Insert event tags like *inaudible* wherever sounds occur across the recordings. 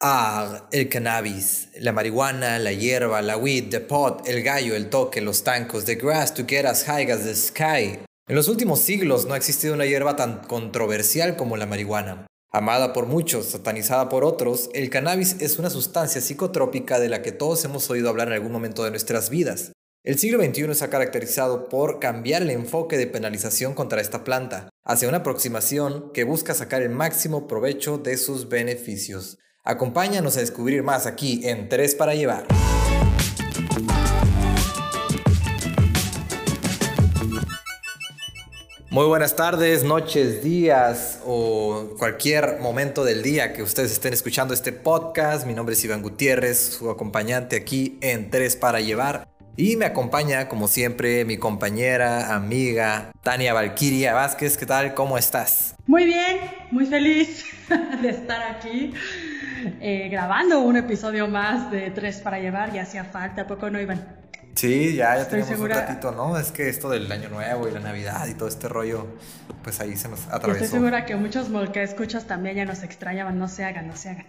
Ah, el cannabis, la marihuana, la hierba, la weed, the pot, el gallo, el toque, los tancos, the grass to get as high as the sky. En los últimos siglos no ha existido una hierba tan controversial como la marihuana. Amada por muchos, satanizada por otros, el cannabis es una sustancia psicotrópica de la que todos hemos oído hablar en algún momento de nuestras vidas. El siglo XXI se ha caracterizado por cambiar el enfoque de penalización contra esta planta, hacia una aproximación que busca sacar el máximo provecho de sus beneficios. Acompáñanos a descubrir más aquí en Tres para Llevar. Muy buenas tardes, noches, días o cualquier momento del día que ustedes estén escuchando este podcast. Mi nombre es Iván Gutiérrez, su acompañante aquí en Tres para Llevar. Y me acompaña, como siempre, mi compañera, amiga, Tania Valquiria Vázquez. ¿Qué tal? ¿Cómo estás? Muy bien, muy feliz *laughs* de estar aquí eh, grabando un episodio más de Tres para Llevar. Ya hacía falta, poco no, Iván? Sí, ya, ya tenemos un ratito, ¿no? Es que esto del año nuevo y la Navidad y todo este rollo, pues ahí se nos atravesó. Estoy segura que muchos que escuchas también ya nos extrañaban, no se hagan, no se hagan.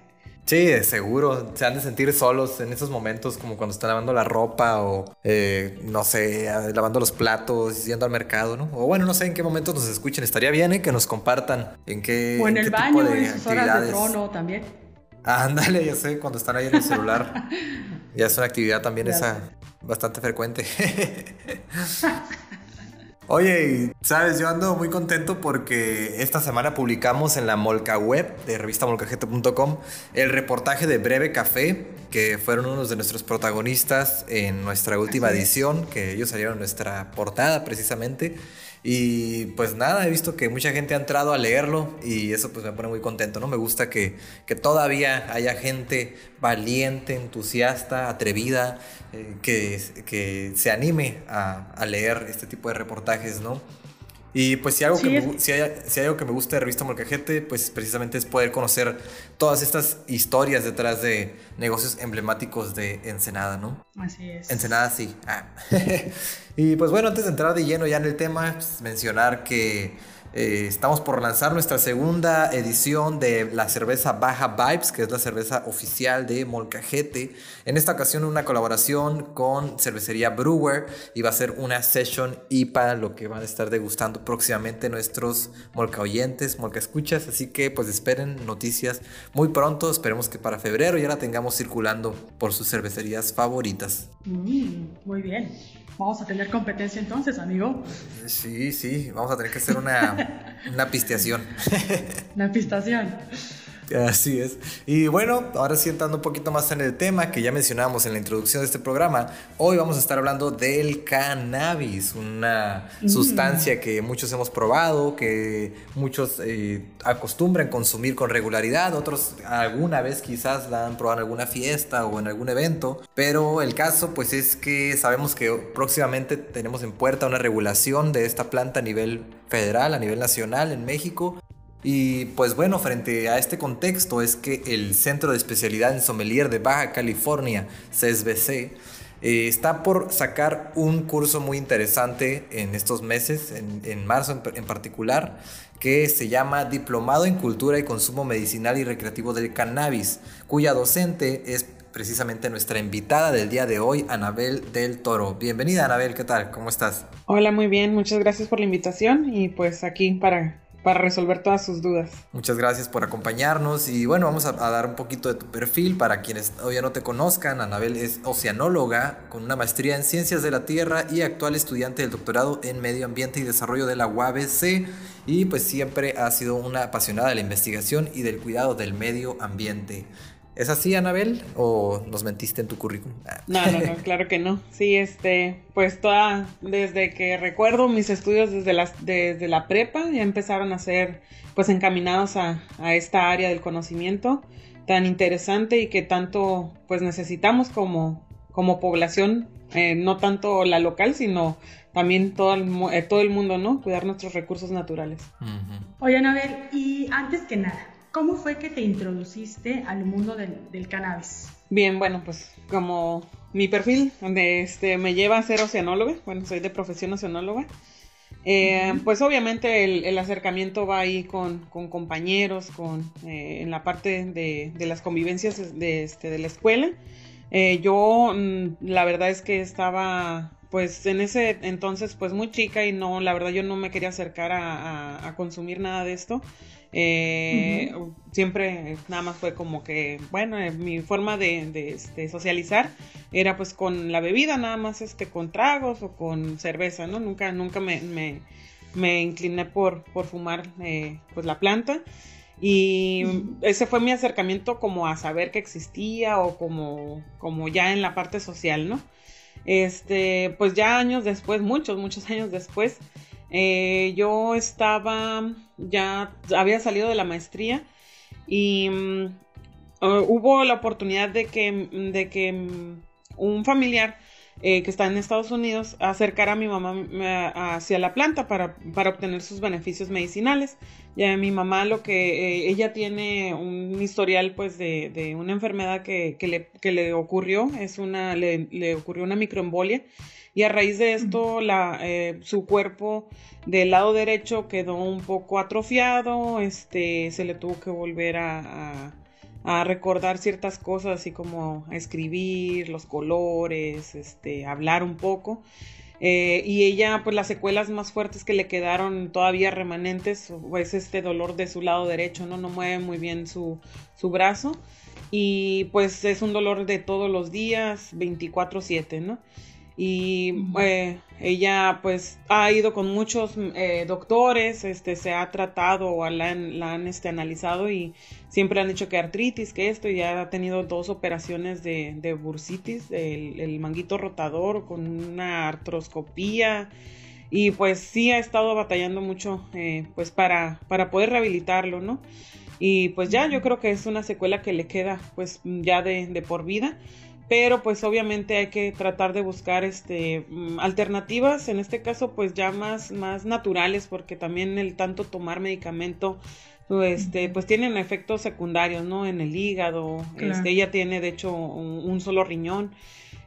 Sí, seguro. Se han de sentir solos en esos momentos, como cuando están lavando la ropa o, eh, no sé, lavando los platos, yendo al mercado, ¿no? O bueno, no sé en qué momentos nos escuchen. Estaría bien ¿eh? que nos compartan en qué. O en, el baño, en sus horas de trono también. Ándale, ya sé, cuando están ahí en el celular. *laughs* ya es una actividad también esa bastante frecuente. *laughs* Oye, sabes, yo ando muy contento porque esta semana publicamos en la Molca Web de revistamolcajete.com el reportaje de Breve Café, que fueron unos de nuestros protagonistas en nuestra última edición, que ellos salieron en nuestra portada precisamente. Y pues nada, he visto que mucha gente ha entrado a leerlo y eso pues me pone muy contento, ¿no? Me gusta que, que todavía haya gente valiente, entusiasta, atrevida, eh, que, que, se anime a, a leer este tipo de reportajes, ¿no? Y pues si, algo que me, si, hay, si, hay, algo que me gusta de Revista Molcajete, pues precisamente es poder conocer todas estas historias detrás de negocios emblemáticos de Ensenada, ¿no? Así es. Ensenada sí. Ah. *laughs* y pues bueno, antes de entrar de lleno ya en el tema, pues mencionar que eh, estamos por lanzar nuestra segunda edición de la cerveza Baja Vibes, que es la cerveza oficial de Molcajete. En esta ocasión una colaboración con Cervecería Brewer y va a ser una session IPA, lo que van a estar degustando próximamente nuestros Molca oyentes, Molca escuchas. Así que pues esperen noticias muy pronto. Esperemos que para febrero ya la tengamos circulando por sus cervecerías favoritas. Mm, muy bien. Vamos a tener competencia entonces, amigo. Sí, sí, vamos a tener que hacer una, una pisteación. *laughs* Una pistación. Así es. Y bueno, ahora sí entrando un poquito más en el tema que ya mencionábamos en la introducción de este programa, hoy vamos a estar hablando del cannabis, una mm. sustancia que muchos hemos probado, que muchos eh, acostumbran consumir con regularidad, otros alguna vez quizás la han probado en alguna fiesta o en algún evento, pero el caso pues es que sabemos que próximamente tenemos en puerta una regulación de esta planta a nivel federal, a nivel nacional en México y pues bueno, frente a este contexto es que el Centro de Especialidad en Sommelier de Baja California, CSBC, eh, está por sacar un curso muy interesante en estos meses, en, marzo en, particular, que se llama Diplomado en Cultura y Consumo Medicinal y Recreativo del Cannabis, cuya docente es precisamente nuestra invitada del día de hoy, Anabel del Toro. Bienvenida, Anabel, ¿qué tal? ¿Cómo estás? Hola, muy bien, muchas gracias por la invitación y pues aquí para para resolver todas sus dudas. Muchas gracias por acompañarnos y bueno, vamos a, dar un poquito de tu perfil para quienes todavía no te conozcan. Anabel es oceanóloga con una maestría en ciencias de la tierra y actual estudiante del doctorado en medio ambiente y desarrollo de la UABC y pues siempre ha sido una apasionada de la investigación y del cuidado del medio ambiente. ¿Es así, Anabel? ¿O nos mentiste en tu currículum? No, no, no, *laughs* claro que no. Sí, este, pues toda, desde que recuerdo mis estudios desde, las, desde la prepa, ya empezaron a ser pues encaminados a, a esta área del conocimiento tan interesante y que tanto pues necesitamos como, como población, eh, no tanto la local, sino también todo el, eh, todo el mundo, ¿no? Cuidar nuestros recursos naturales. Oye, Anabel, y antes que nada, ¿Cómo fue que te introduciste al mundo del, cannabis? Bien, bueno, pues como mi perfil donde este, me lleva a ser oceanóloga, bueno, soy de profesión oceanóloga, Eh, pues obviamente el, acercamiento va ahí con, compañeros, con, eh, en la parte de, las convivencias de, este, de la escuela. Eh, yo mm, la verdad es que estaba pues en ese entonces pues muy chica y no, la verdad yo no me quería acercar a, consumir nada de esto. Siempre nada más fue como que, bueno, mi forma de, este, socializar era pues con la bebida, nada más este, con tragos o con cerveza, ¿no? Nunca, nunca me, me, incliné por, por fumar eh, pues la planta. Y ese fue mi acercamiento como a saber que existía o como, como ya en la parte social, ¿no? Este, pues ya años después, muchos, muchos *laughs* años después, eh, yo estaba, ya había salido de la maestría y mm, uh, hubo la oportunidad de que, de que mm, un familiar eh, que está en Estados Unidos acercara a mi mamá hacia la planta para, para obtener sus beneficios medicinales. Ya mi mamá lo que eh, ella tiene un historial pues de, de una enfermedad que, que, le, que, le, ocurrió, es una, le, le, ocurrió una microembolia y a raíz de esto eh, su cuerpo del lado derecho quedó un poco atrofiado, este, se le tuvo que volver a recordar ciertas cosas, así como a escribir, los colores, este, hablar un poco. Eh, y ella, pues las secuelas más fuertes que le quedaron todavía remanentes, es este dolor de su lado derecho, ¿no? No mueve muy bien su, su brazo. Y pues es un dolor de todos los días, 24/7, ¿no? Y eh, ella pues ha ido con muchos eh, doctores, este, se ha tratado o la han, este, analizado y siempre han dicho que artritis, que esto, y ya ha tenido dos operaciones de, de bursitis, el, manguito rotador con una artroscopía. Y pues sí ha estado batallando mucho eh, pues para, para poder rehabilitarlo, ¿no? Y pues ya yo creo que es una secuela que le queda pues ya de, de por vida pero pues obviamente hay que tratar de buscar este mm, alternativas en este caso pues ya más más naturales porque también el tanto tomar medicamento este, pues tienen efectos secundarios no en el hígado este ella tiene de hecho un, solo riñón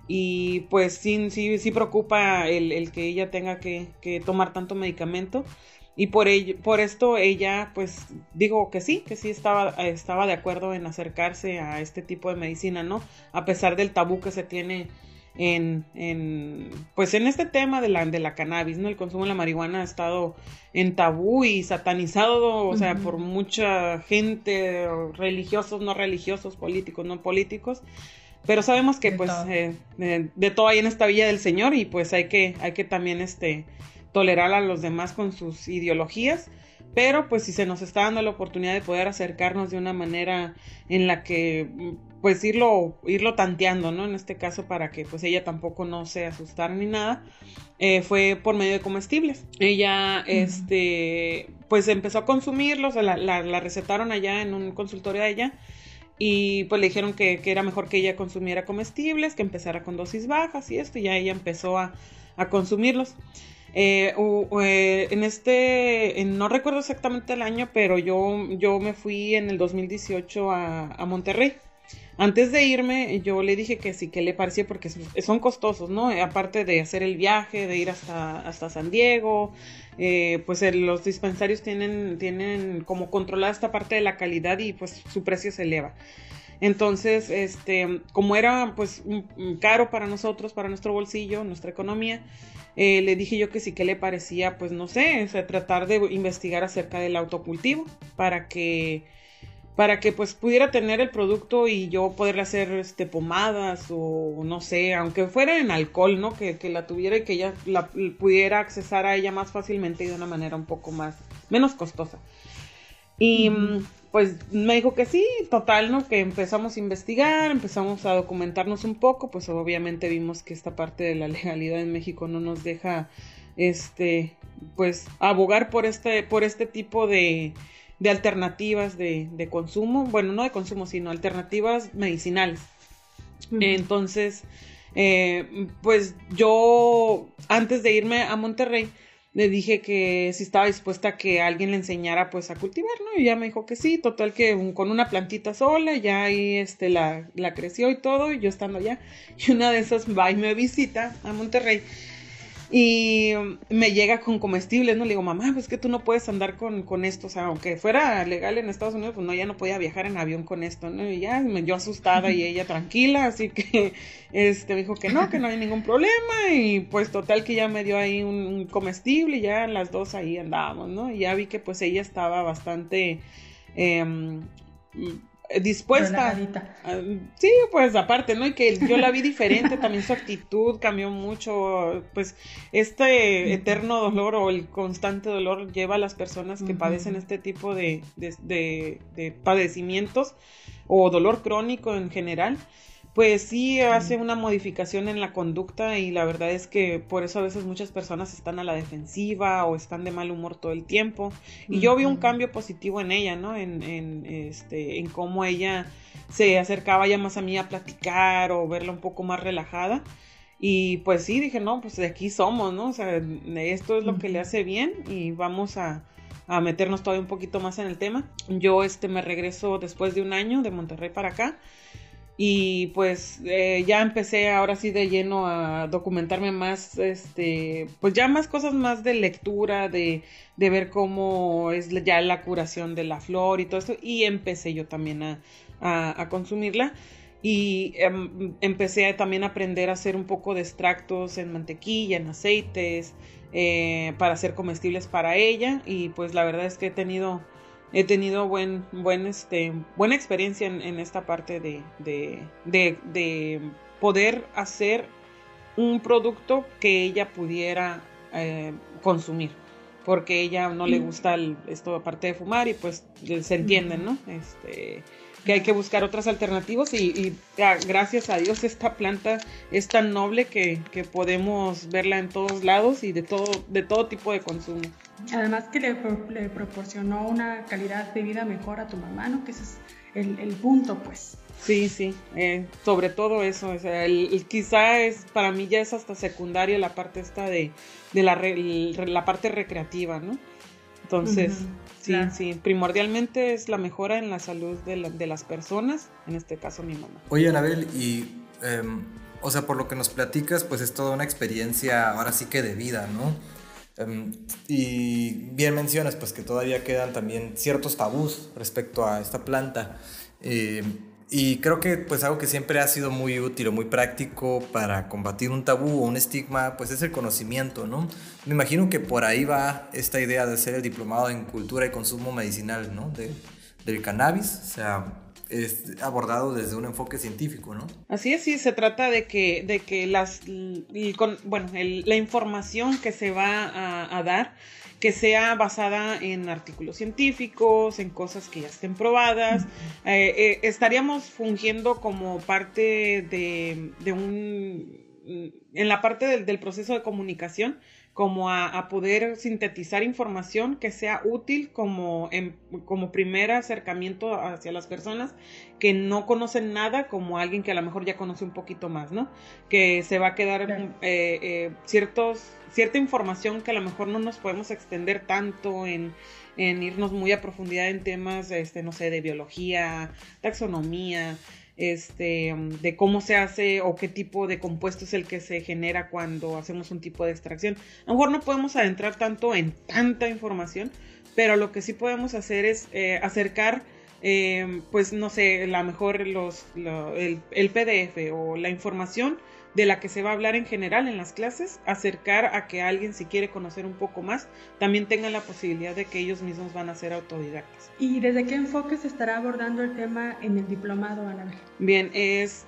y pues sí sí sí preocupa el, el que ella tenga que, que tomar tanto medicamento y por ello, por esto ella, pues, digo que sí, que sí estaba, estaba de acuerdo en acercarse a este tipo de medicina, ¿no? A pesar del tabú que se tiene en, en pues en este tema de la, de la cannabis, ¿no? El consumo de la marihuana ha estado en tabú y satanizado, o sea, por mucha gente, religiosos, no religiosos, políticos, no políticos. Pero sabemos que, pues, eh, de todo hay en esta villa del Señor y pues hay que, hay que también, este, tolerar a los demás con sus ideologías, pero pues si se nos está dando la oportunidad de poder acercarnos de una manera en la que pues irlo, irlo tanteando, ¿no? En este caso para que pues ella tampoco no se asustara ni nada, eh, fue por medio de comestibles. Ella, este, pues empezó a consumirlos, la, la, recetaron allá en un consultorio de ella y pues le dijeron que, que, era mejor que ella consumiera comestibles, que empezara con dosis bajas y esto, y ya ella empezó a, a consumirlos. Eh, eh, en este, no recuerdo exactamente el año, pero yo, yo me fui en el 2018 a, a, Monterrey. Antes de irme, yo le dije que sí, que le parecía, porque son costosos, ¿no? Aparte de hacer el viaje, de ir hasta, hasta San Diego, eh, pues los dispensarios tienen, tienen como controlada esta parte de la calidad y pues su precio se eleva. Entonces, este, como era pues caro para nosotros, para nuestro bolsillo, nuestra economía, eh, le dije yo que sí que le parecía, pues no sé, tratar de investigar acerca del autocultivo para que para que pues pudiera tener el producto y yo poderle hacer este pomadas o no sé, aunque fuera en alcohol, ¿no? Que, la tuviera y que ella la pudiera accesar a ella más fácilmente y de una manera un poco más menos costosa. Y pues me dijo que sí, total, ¿no? Que empezamos a investigar, empezamos a documentarnos un poco, pues obviamente vimos que esta parte de la *laughs* legalidad en México no nos deja, este, pues abogar por este, por este tipo de, de alternativas de, de, consumo, bueno, no de consumo, sino alternativas medicinales. Entonces, eh, pues yo, antes de irme a Monterrey, le dije que si estaba dispuesta a que alguien le enseñara pues a cultivar, ¿no? Y ya me dijo que sí, total que con una plantita sola, ya ahí este la, la creció y todo, y yo estando allá, *laughs* y una de esas va y me visita a Monterrey. Y me llega con comestibles, ¿no? Le digo, mamá, pues que tú no puedes andar con, con esto, o sea, aunque fuera legal en Estados Unidos, pues no, ya no podía viajar en avión con esto, ¿no? Y ya me yo asustada y ella tranquila, así que este me dijo que no, que no hay ningún problema y pues total que ya me dio ahí un, comestible y ya las dos ahí andábamos, ¿no? Y ya vi que pues ella estaba bastante... Eh, dispuesta. sí, pues aparte, ¿no? Y que yo la vi diferente, también su actitud cambió mucho, pues este eterno dolor o el constante dolor lleva a las personas que padecen este tipo de, de padecimientos o dolor crónico en general pues sí hace una modificación en la conducta y la verdad es que por eso a veces muchas personas están a la defensiva o están de mal humor todo el tiempo. Y yo vi un cambio positivo en ella, ¿no? En, en, este, en cómo ella se acercaba ya más a mí a platicar o verla un poco más relajada. Y pues sí, dije, no, pues de aquí somos, ¿no? O sea, esto es lo que le hace bien y vamos a, a meternos todavía un poquito más en el tema. Yo este me regreso después de un año de Monterrey para acá y pues eh, ya empecé ahora sí de lleno a documentarme más, este, pues ya más cosas más de lectura, de, de ver cómo es ya la curación de la flor y todo esto, y empecé yo también a, a, consumirla. Y em, empecé también a aprender a hacer un poco de extractos en mantequilla, en aceites, eh, para hacer comestibles para ella. Y pues la verdad es que he tenido he tenido buen, buen, este, buena experiencia en, esta parte de, de, poder hacer un producto que ella pudiera eh, consumir. Porque ella no le mm. gusta esto aparte de fumar y pues se entienden, ¿no? Este, que hay que buscar otras alternativas y, gracias a Dios esta planta es tan noble que, que, podemos verla en todos lados y de todo, de todo tipo de consumo. Además que le, le proporcionó una calidad de vida mejor a tu mamá, ¿no? Que ese es el, el punto, pues. Sí, sí, eh, sobre todo eso, o sea, el, quizá es, para mí ya es hasta secundaria la parte esta de, de la, la parte recreativa, ¿no? Entonces, sí, sí, primordialmente es la mejora en la salud de, de, las personas, en este caso mi mamá. Oye, Anabel, y, em, o sea, por lo que nos platicas, pues es toda una experiencia, ahora sí que de vida, ¿no? Em, y bien mencionas pues que todavía quedan también ciertos tabús respecto a esta planta. Em, y creo que pues algo que siempre ha sido muy útil o muy práctico para combatir un tabú o un estigma pues es el conocimiento, ¿no? Me imagino que por ahí va esta idea de hacer el diplomado en cultura y consumo medicinal, ¿no? De, del cannabis, o sea, es abordado desde un enfoque científico, ¿no? Así es, sí, se trata de que, de que las, bueno, la información que se va a, dar que sea basada en artículos científicos, en cosas que ya estén probadas. Eh, eh, estaríamos fungiendo como parte de, un... en la parte del proceso de comunicación como a, poder sintetizar información que sea útil como, como primer acercamiento hacia las personas que no conocen nada, como alguien que a lo mejor ya conoce un poquito más, ¿no? Que se va a quedar eh, eh, ciertos, cierta información que a lo mejor no nos podemos extender tanto en, en irnos muy a profundidad en temas, este, no sé, de biología, taxonomía, este, de cómo se hace o qué tipo de compuesto es el que se genera cuando hacemos un tipo de extracción. A lo mejor no podemos adentrar tanto en tanta información, pero lo que sí podemos hacer es eh, acercar, eh, pues no sé, la mejor los, el, el PDF o la información de la que se va a hablar en general en las clases, acercar a que alguien si quiere conocer un poco más, también tenga la posibilidad de que ellos mismos van a ser autodidactas. ¿Y desde qué enfoque se estará abordando el tema en el diplomado? Bien, es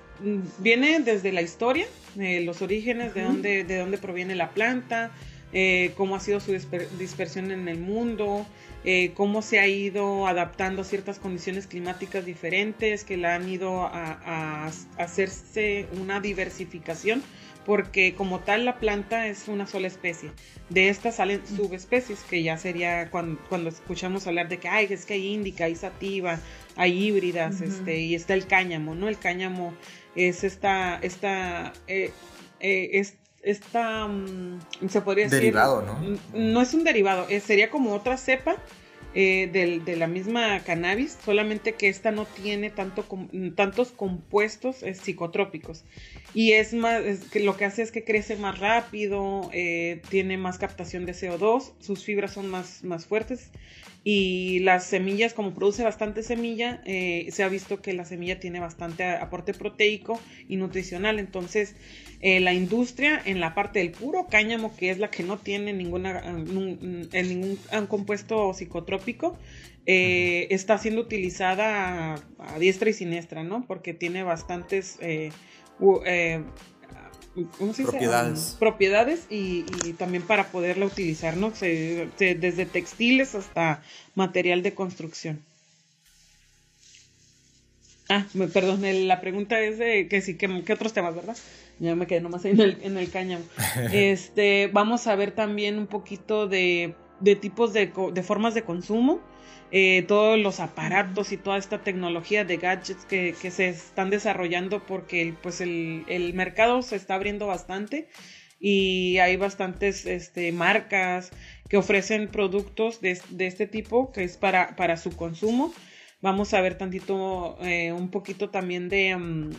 viene desde la historia, eh, los orígenes, de dónde, de dónde proviene la planta, eh, cómo ha sido su dispersión en el mundo, eh, cómo se ha ido adaptando a ciertas condiciones climáticas diferentes, que la han ido a, hacerse una diversificación, porque como tal la planta es una sola especie. De estas salen subespecies, que ya sería cuando, escuchamos hablar de que Ay, es que hay índica, hay sativa, hay híbridas, este, y está el cáñamo, ¿no? El cáñamo es esta, esta, eh, eh, esta, mm, se podría decir... Derivado, ¿no? No es un derivado, sería como otra cepa eh, de, la misma cannabis, solamente que esta no tiene tanto, tantos compuestos eh, psicotrópicos. Y es más, que lo que hace es que crece más rápido, eh, tiene más captación de CO2, sus fibras son más, más fuertes y las semillas, como produce bastante semilla, se ha visto que la semilla tiene bastante aporte proteico y nutricional. Entonces, la industria en la parte del puro cáñamo, que es la que no tiene ninguna, ningún compuesto psicotrópico, eh, está siendo utilizada a, diestra y siniestra, ¿no? Porque tiene bastantes eh, eh, propiedades, propiedades y, también para poderla utilizar, ¿no? desde textiles hasta material de construcción. Ah, perdón, la pregunta es de que sí, ¿qué, otros temas, verdad? Ya me quedé nomás ahí en el, en el cáñamo. *laughs* Este, vamos a ver también un poquito de de tipos de, de formas de consumo, eh, todos los aparatos y toda esta tecnología de gadgets que, que se están desarrollando porque pues el, el, mercado se está abriendo bastante y hay bastantes este, marcas que ofrecen productos de, de, este tipo que es para, para su consumo. Vamos a ver tantito, eh, un poquito también de... Mm,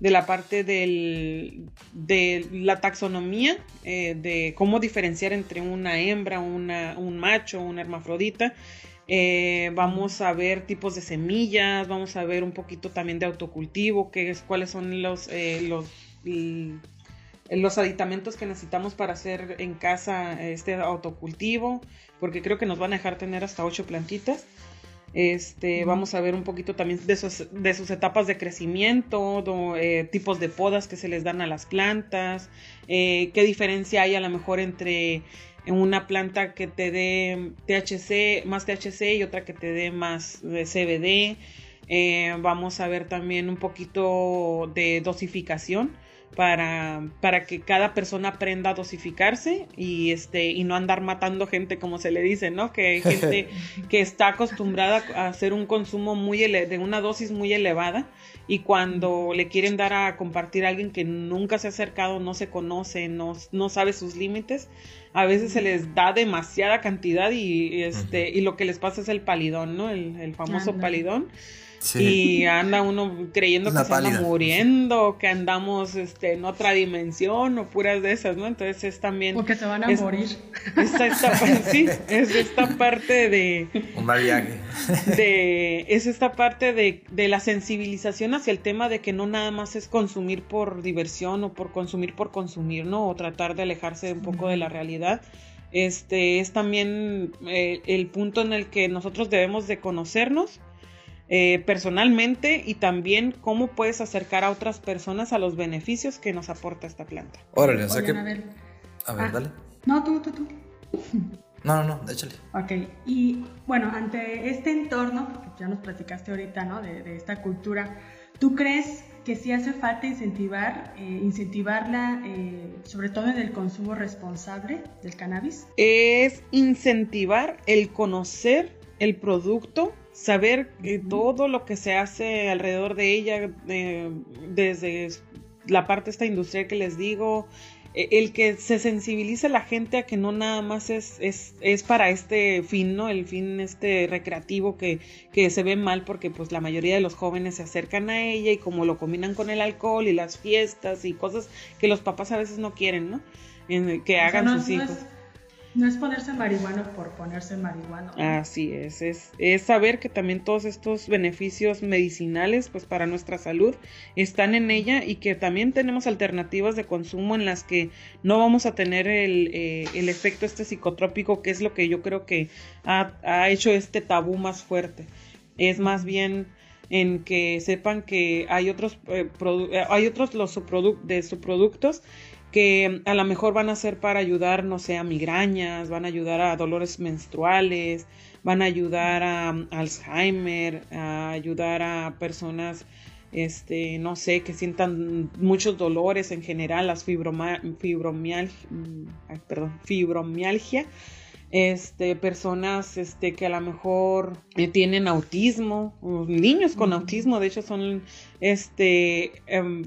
de la parte del, de la taxonomía, eh, de cómo diferenciar entre una hembra, una, un macho, una hermafrodita. Eh, vamos a ver tipos de semillas, vamos a ver un poquito también de autocultivo, qué es, cuáles son los, eh, los, los aditamentos que necesitamos para hacer en casa este autocultivo, porque creo que nos van a dejar tener hasta ocho plantitas. Este, vamos a ver un poquito también de sus, de sus etapas de crecimiento, eh, tipos de podas que se les dan a las plantas, eh, qué diferencia hay a lo mejor entre una planta que te dé THC, más THC y otra que te dé más CBD. Eh, vamos a ver también un poquito de dosificación para, para que cada persona aprenda a dosificarse y, este, y no andar matando gente como se le dice, ¿no? Que hay gente *laughs* que está acostumbrada a hacer un consumo muy de una dosis muy elevada y cuando le quieren dar a compartir a alguien que nunca se ha acercado, no se conoce, no, no sabe sus límites, a veces se les da demasiada cantidad y, este, y lo que les pasa es el palidón, ¿no? El, famoso palidón y anda uno creyendo que se anda muriendo, que andamos este, en otra dimensión o puras de esas, ¿no? Entonces es también... Porque se van a morir. Esta, *laughs* sí, es esta parte de... Un mal viaje. De, es esta parte de, de la sensibilización hacia el tema de que no nada más es consumir por diversión o por consumir por consumir, ¿no? O tratar de alejarse un poco de la realidad este es también eh, el punto en el que nosotros debemos de conocernos eh, personalmente y también cómo puedes acercar a otras personas a los beneficios que nos aporta esta planta. Órale, o sea que... A ver, ah, dale. No, tú, tú, tú. No, no, no, échale. Ok, y bueno, ante este entorno, que ya nos platicaste ahorita, ¿no? De, esta cultura, ¿tú crees que sí hace falta incentivar, eh, incentivarla, eh, sobre todo en el consumo responsable del cannabis? Es incentivar el conocer el producto saber que todo lo que se hace alrededor de ella, eh, desde la parte esta industrial que les digo, e, el que se sensibilice la gente a que no nada más es, es, es, para este fin, ¿no? El fin este recreativo que, que se ve mal porque pues la mayoría de los jóvenes se acercan a ella y como lo combinan con el alcohol y las fiestas y cosas que los papás a veces no quieren, ¿no? que hagan sus hijos. No es ponerse marihuana por ponerse marihuana. Así es, es, es saber que también todos estos beneficios medicinales pues para nuestra salud están en ella y que también tenemos alternativas de consumo en las que no vamos a tener el, eh, el efecto este psicotrópico que es lo que yo creo que ha, ha hecho este tabú más fuerte. Es más bien en que sepan que hay otros, eh, eh, hay otros los de subproductos que a lo mejor van a ser para ayudar, no sé, a migrañas, van a ayudar a dolores menstruales, van a ayudar a, Alzheimer, a ayudar a personas, este, no sé, que sientan muchos dolores en general, las fibromialgia, perdón, fibromialgia, este, personas este, que a lo mejor eh, tienen autismo, niños con autismo, de hecho son, este, em,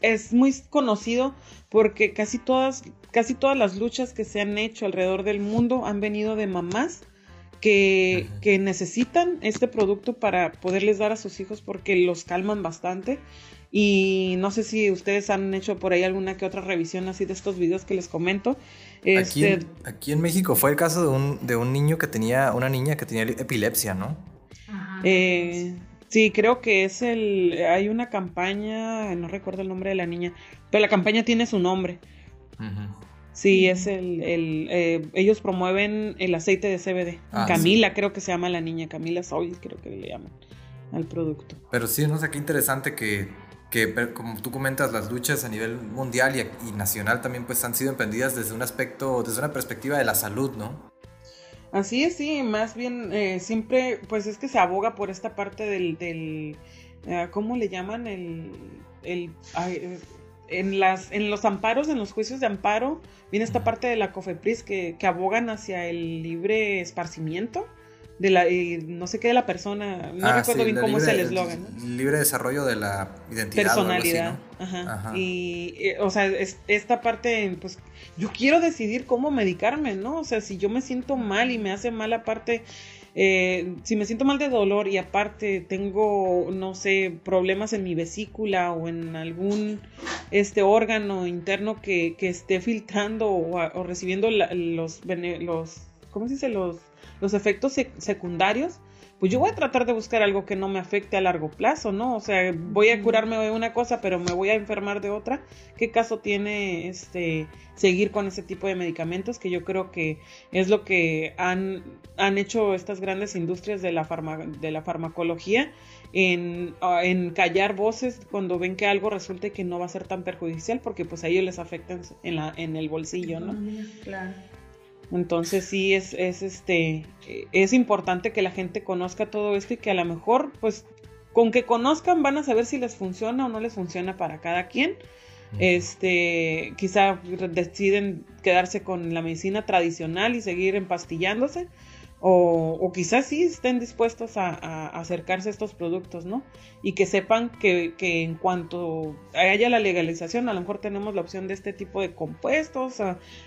es muy conocido porque casi todas, casi todas las luchas que se han hecho alrededor del mundo han venido de mamás que, que, necesitan este producto para poderles dar a sus hijos porque los calman bastante. Y no sé si ustedes han hecho por ahí alguna que otra revisión así de estos videos que les comento. Aquí, en, este, aquí en México fue el caso de un, de un niño que tenía, una niña que tenía epilepsia, ¿no? Eh, sí, creo que es el, hay una campaña, no recuerdo el nombre de la niña, pero la campaña tiene su nombre. Sí, es el, el eh, ellos promueven el aceite de CBD. Ah, Camila, creo que se llama la niña, Camila Soy, creo que le llaman al producto. Pero sí, no sé, qué interesante que, que como tú comentas, las luchas a nivel mundial y, nacional también pues han sido emprendidas desde un aspecto, desde una perspectiva de la salud, ¿no? Así es, sí, más bien eh, siempre pues es que se aboga por esta parte del, del eh, ¿cómo le llaman? El, el, en, las, en los amparos, en los juicios de amparo, viene esta parte de la COFEPRIS que, que abogan hacia el libre esparcimiento de la no sé qué de la persona no ah, recuerdo bien cómo es el eslogan libre desarrollo de la identidad personalidad Ajá. y eh, o sea esta parte pues yo quiero decidir cómo medicarme no o sea si yo me siento mal y me hace mal aparte eh, si me siento mal de dolor y aparte tengo, no sé, problemas en mi vesícula o en algún este órgano interno que, que esté filtrando o, recibiendo los, los, ¿cómo se dice? Los, los efectos secundarios, pues yo voy a tratar de buscar algo que no me afecte a largo plazo, ¿no? O sea, voy a curarme de una cosa, pero me voy a enfermar de otra. ¿Qué caso tiene este seguir con ese tipo de medicamentos? Que yo creo que es lo que han, han hecho estas grandes industrias de la, de la farmacología en, ah, en, callar voces cuando ven que algo resulte que no va a ser tan perjudicial, porque pues a ellos les afecta en, la, en el bolsillo, ¿no? Claro. Entonces sí es, es este es importante que la gente conozca todo esto y que a lo mejor, pues, con que conozcan van a saber si les funciona o no les funciona para cada quien. Este, quizá deciden quedarse con la medicina tradicional y seguir empastillándose, o, quizás sí estén dispuestos a, acercarse a estos productos, ¿no? Y que sepan que, en cuanto haya la legalización, a lo mejor tenemos la opción de este tipo de compuestos,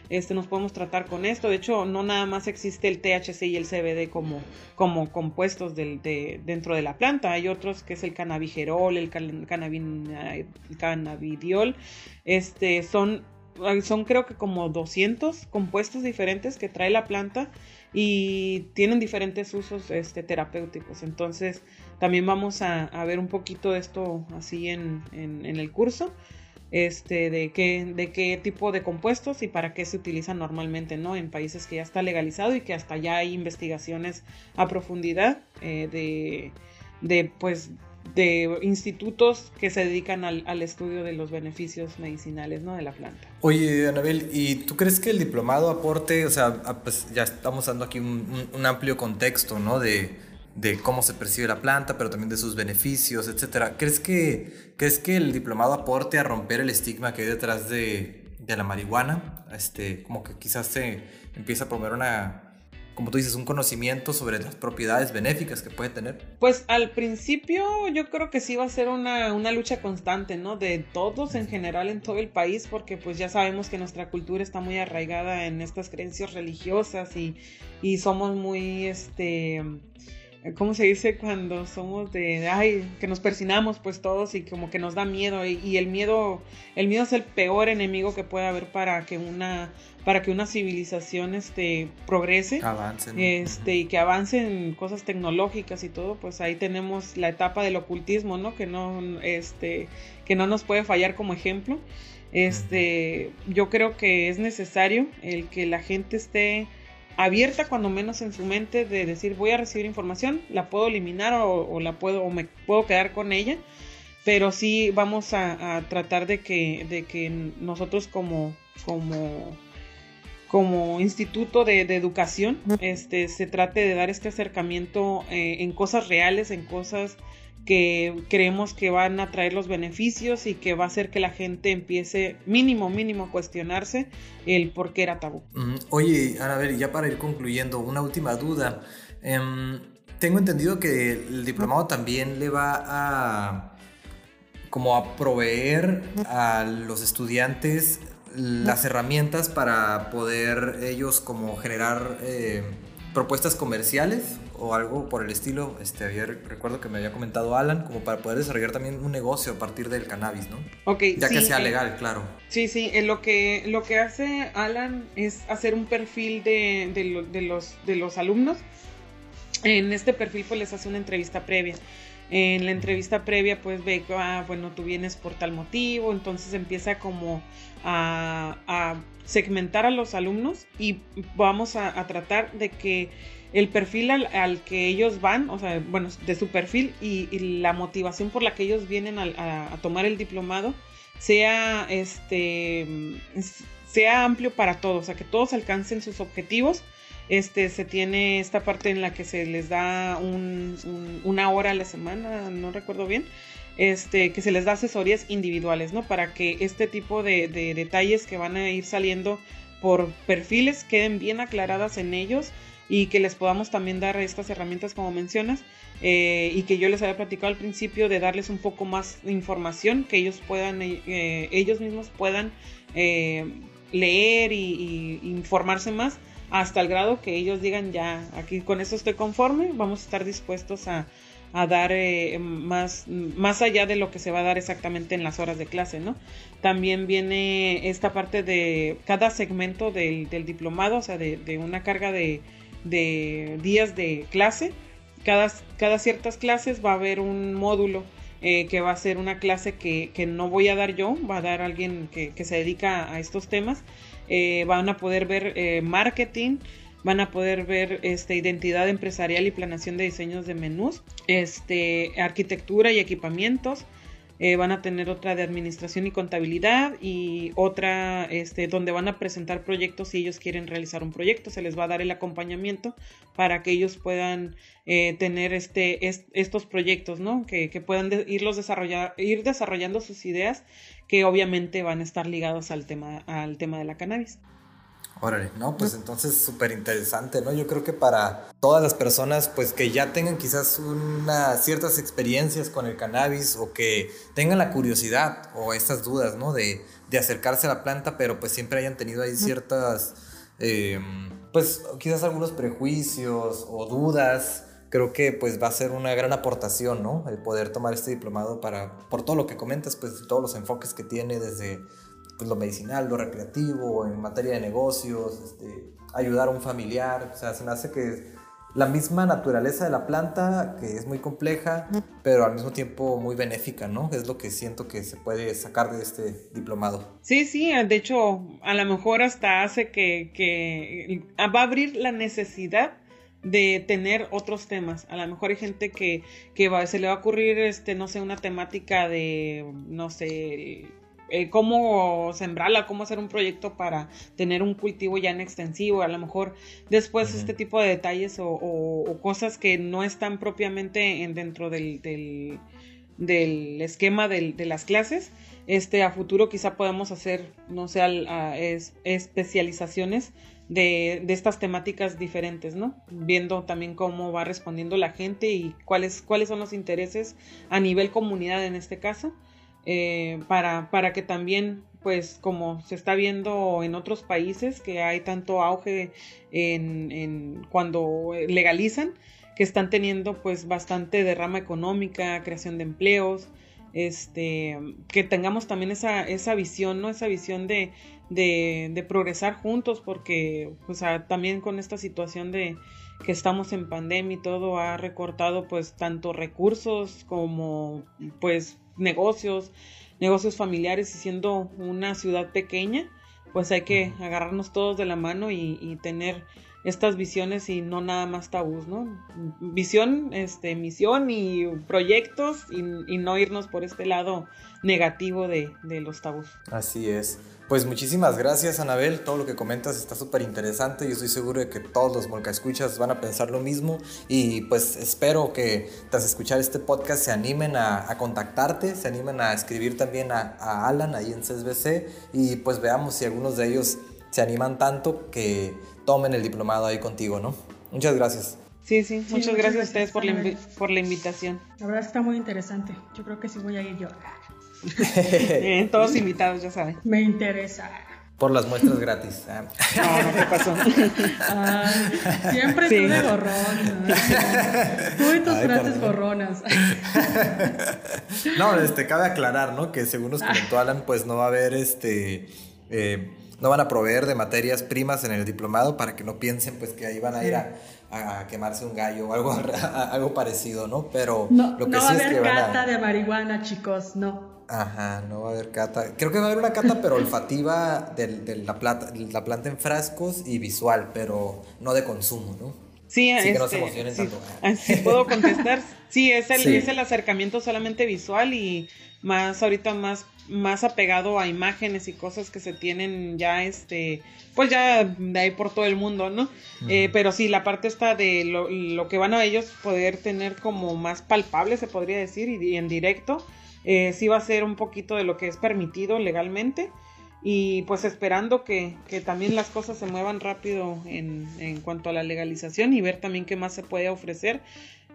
este, nos podemos tratar con esto. De hecho, no nada más existe el THC y el CBD como, como compuestos del, de, dentro de la planta, hay otros que es el cannabigerol, el, el cannabidiol, este, son, son creo que como 200 compuestos diferentes que trae la planta y tienen diferentes usos este, terapéuticos. Entonces, también vamos a, ver un poquito de esto así en, el curso, este, de qué, de qué tipo de compuestos y para qué se utilizan normalmente, ¿no? En países que ya está legalizado y que hasta ya hay investigaciones a profundidad eh, de, de, pues, de institutos que se dedican al, estudio de los beneficios medicinales ¿no? de la planta. Oye, Anabel, ¿y tú crees que el diplomado aporte, o sea, pues ya estamos dando aquí un, amplio contexto, ¿no? De, de, cómo se percibe la planta, pero también de sus beneficios, etcétera. ¿Crees que, ¿Crees que el diplomado aporte a romper el estigma que hay detrás de, de la marihuana? Este, como que quizás se empieza a promover una como tú dices, un conocimiento sobre las propiedades benéficas que puede tener? Pues al principio yo creo que sí va a ser una, lucha constante, ¿no? De todos en general en todo el país, porque pues ya sabemos que nuestra cultura está muy arraigada en estas creencias religiosas y, y somos muy, este, ¿cómo se dice cuando somos de, ay, que nos persinamos pues todos y como que nos da miedo y, el miedo, el miedo es el peor enemigo que puede haber para que una, para que una civilización este, progrese, avancen. este, y que avancen cosas tecnológicas y todo, pues ahí tenemos la etapa del ocultismo, ¿no? Que no, este, que no nos puede fallar como ejemplo. Este, yo creo que es necesario el que la gente esté abierta cuando menos en su mente de decir voy a recibir información, la puedo eliminar o, la puedo o me puedo quedar con ella, pero sí vamos a, tratar de que, de que nosotros como, como, como instituto de, educación este, se trate de dar este acercamiento eh, en cosas reales, en cosas que creemos que van a traer los beneficios y que va a hacer que la gente empiece mínimo, mínimo a cuestionarse el por qué era tabú. Oye, a ver, ya para ir concluyendo, una última duda. Em, tengo entendido que el diplomado también le va a como a proveer a los estudiantes las herramientas para poder ellos como generar eh, propuestas comerciales o algo por el estilo. Este, había, recuerdo que me había comentado Alan, como para poder desarrollar también un negocio a partir del cannabis, ¿no? Ok. Ya que sea legal, claro. Sí, sí, eh, lo, que, lo que hace Alan es hacer un perfil de, de, los, de los alumnos. En este perfil pues les hace una entrevista previa. En la entrevista previa pues ve que, ah, bueno, tú vienes por tal motivo, entonces empieza como a, a segmentar a los alumnos y vamos a, tratar de que el perfil al, que ellos van, o sea, bueno, de su perfil y, la motivación por la que ellos vienen a, tomar el diplomado sea, este, sea amplio para todos, o sea, que todos alcancen sus objetivos. Este, se tiene esta parte en la que se les da una hora a la semana, no recuerdo bien, este, que se les da asesorías individuales, ¿no? Para que este tipo de, detalles que van a ir saliendo por perfiles queden bien aclaradas en ellos y que les podamos también dar estas herramientas como mencionas eh, y que yo les había platicado al principio de darles un poco más de información que ellos puedan eh, ellos mismos puedan eh, leer y, y, informarse más hasta el grado que ellos digan ya aquí con esto estoy conforme vamos a estar dispuestos a, a dar eh, más, más allá de lo que se va a dar exactamente en las horas de clase, ¿no? También viene esta parte de cada segmento del, diplomado, o sea, de, una carga de, días de clase. Cada, cada ciertas clases va a haber un módulo eh, que va a ser una clase que, no voy a dar yo, va a dar alguien que, se dedica a estos temas. Eh, van a poder ver marketing, van a poder ver este, identidad empresarial y planeación de diseños de menús, este, arquitectura y equipamientos. Eh, van a tener otra de administración y contabilidad y otra este, donde van a presentar proyectos si ellos quieren realizar un proyecto. Se les va a dar el acompañamiento para que ellos puedan eh, tener este, estos proyectos, ¿no? Que, puedan irlos desarrollar, ir desarrollando sus ideas que obviamente van a estar ligados al tema, al tema de la cannabis. Órale, no, pues entonces súper interesante, ¿no? Yo creo que para todas las personas, pues que ya tengan quizás unas ciertas experiencias con el cannabis o que tengan la curiosidad o estas dudas, ¿no? De, acercarse a la planta, pero pues siempre hayan tenido ahí ciertas, em, pues quizás algunos prejuicios o dudas. Creo que pues va a ser una gran aportación, ¿no? El poder tomar este diplomado para, por todo lo que comentas, pues todos los enfoques que tiene desde pues, lo medicinal, lo recreativo, en materia de negocios, este, ayudar a un familiar. O sea, se me hace que la misma naturaleza de la planta, que es muy compleja, pero al mismo tiempo muy benéfica, ¿no? Es lo que siento que se puede sacar de este diplomado. Sí, sí, de hecho, a lo mejor hasta hace que, que va a abrir la necesidad de tener otros temas. A lo mejor hay gente que, que va, se le va a ocurrir, este, no sé, una temática de, no sé, eh, cómo sembrarla, cómo hacer un proyecto para tener un cultivo ya en extensivo, a lo mejor después este tipo de detalles o, cosas que no están propiamente en, dentro del, del, esquema de las clases, este, a futuro quizá podamos hacer, no sé, especializaciones de, de, estas temáticas diferentes, ¿no? Viendo también cómo va respondiendo la gente y cuáles, cuáles son los intereses a nivel comunidad en este caso eh, para, para que también, pues como se está viendo en otros países, que hay tanto auge en, en cuando legalizan, que están teniendo pues bastante derrama económica, creación de empleos, este, que tengamos también esa, esa visión, ¿no? Esa visión de, de, de progresar juntos, porque pues también con esta situación de que estamos en pandemia y todo ha recortado pues tanto recursos como pues negocios, negocios familiares y siendo una ciudad pequeña, pues hay que agarrarnos todos de la mano y, tener estas visiones y no nada más tabús, ¿no? Visión, este, misión y proyectos y, y no irnos por este lado negativo de, de los tabús. Así es. Pues muchísimas gracias, Anabel. Todo lo que comentas está súper interesante. Yo estoy seguro de que todos los Molca Escuchas van a pensar lo mismo. Y pues espero que tras escuchar este podcast se animen a, contactarte, se animen a escribir también a, Alan ahí en CSBC. Y pues veamos si algunos de ellos se animan tanto que tomen el diplomado ahí contigo, ¿no? Muchas gracias. Sí, sí, muchas, gracias, a ustedes por la, por la invitación. La verdad está muy interesante. Yo creo que sí voy a ir yo. Todos *laughs* invitados, ya saben. Me interesa. Por las muestras gratis. Ah. No, no, ¿qué pasó? *laughs* siempre sí. tú de gorrón. Tú y tus frases gorronas. *laughs* no, este, cabe aclarar, ¿no? Que según nos comentó Alan, pues no va a haber este. Eh, no van a proveer de materias primas en el diplomado para que no piensen pues que ahí van a ir a, quemarse un gallo o algo, algo parecido, ¿no? Pero no, lo que no va a haber cata de marihuana, chicos, no. Ajá, no va a haber cata. Creo que va a haber una cata, pero olfativa de, la, plata, la planta en frascos y visual, pero no de consumo, ¿no? Sí, que no se este, emocionen tanto. Ah, sí, puedo contestar. Sí es, el, es el acercamiento solamente visual y más ahorita más más apegado a imágenes y cosas que se tienen ya, este, pues ya de ahí por todo el mundo, ¿no? Eh, pero sí, la parte está de lo, que van a ellos poder tener como más palpable, se podría decir, y, en directo, eh, sí va a ser un poquito de lo que es permitido legalmente. Y pues esperando que, que también las cosas se muevan rápido en, en cuanto a la legalización y ver también qué más se puede ofrecer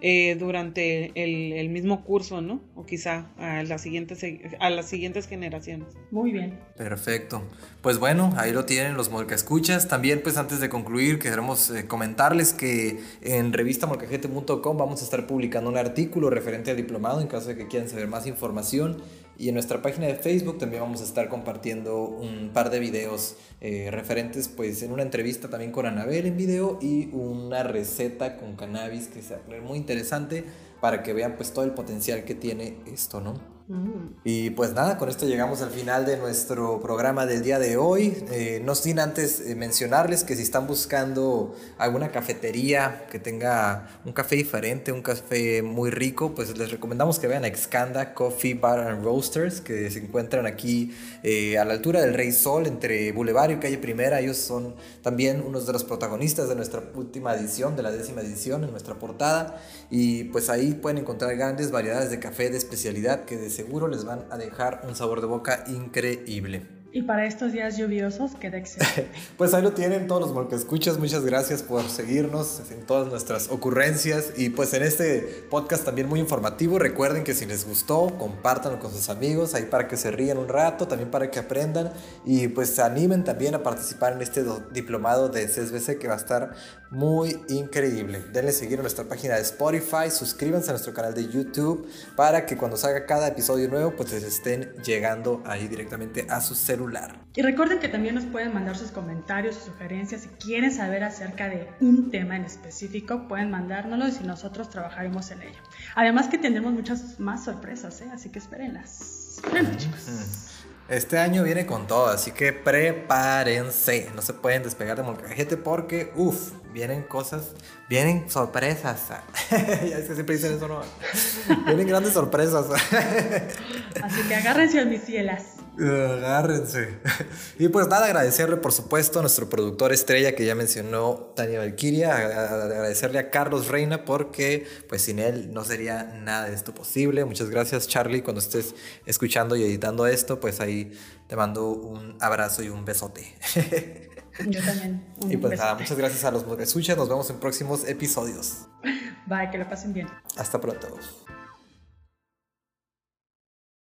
eh, durante el, mismo curso, ¿no? O quizá a las, siguientes, a las siguientes generaciones. Muy bien. Perfecto. Pues bueno, ahí lo tienen los Escuchas. También, pues antes de concluir, queremos eh, comentarles que en revistamolcajete.com vamos a estar publicando un artículo referente al diplomado en caso de que quieran saber más información. Y en nuestra página de Facebook también vamos a estar compartiendo un par de videos eh, referentes, pues en una entrevista también con Anabel en video y una receta con cannabis que se va a poner muy interesante para que vean pues todo el potencial que tiene esto, ¿no? Mm. Y pues nada, con esto llegamos al final de nuestro programa del día de hoy. Eh, no sin antes eh, mencionarles que si están buscando alguna cafetería que tenga un café diferente, un café muy rico, pues les recomendamos que vean a Excanda Coffee Bar and Roasters, que se encuentran aquí eh, a la altura del Rey Sol, entre Boulevard y Calle Primera. Ellos son también unos de los protagonistas de nuestra última edición, de la décima edición, en nuestra portada. Y pues ahí pueden encontrar grandes variedades de café de especialidad que seguro les van a dejar un sabor de boca increíble. Y para estos días lluviosos queda excelente. *laughs* pues ahí lo tienen todos los que escuchas. Muchas gracias por seguirnos en todas nuestras ocurrencias. Y pues en este podcast también muy informativo. Recuerden que si les gustó, compártanlo con sus amigos ahí para que se rían un rato, también para que aprendan. Y pues se animen también a participar en este diplomado de CSBC que va a estar muy increíble. Denle seguir a nuestra página de Spotify, suscríbanse a nuestro canal de YouTube para que cuando salga cada episodio nuevo pues les estén llegando ahí directamente a su celular y recuerden que también nos pueden mandar sus comentarios, sus sugerencias. Si quieren saber acerca de un tema en específico, pueden mandárnoslo y nosotros trabajaremos en ello. Además que tendremos muchas más sorpresas, ¿eh? así que espérenlas. chicos. Este año viene con todo, así que prepárense. No se pueden despegar de Molcajete porque, uff, vienen cosas, vienen sorpresas. *laughs* ya es que siempre dicen eso, ¿no? vienen grandes sorpresas. *laughs* así que agárrense a mis cielas. Agárrense. Y pues nada, agradecerle por supuesto a nuestro productor estrella que ya mencionó Tania Valquiria, agradecerle a Carlos Reina porque pues sin él no sería nada de esto posible. Muchas gracias Charlie, cuando estés escuchando y editando esto, pues ahí te mando un abrazo y un besote. *laughs* Yo también. y pues nada, muchas gracias a los que escuchan, nos vemos en próximos episodios. Bye, que lo pasen bien. Hasta pronto.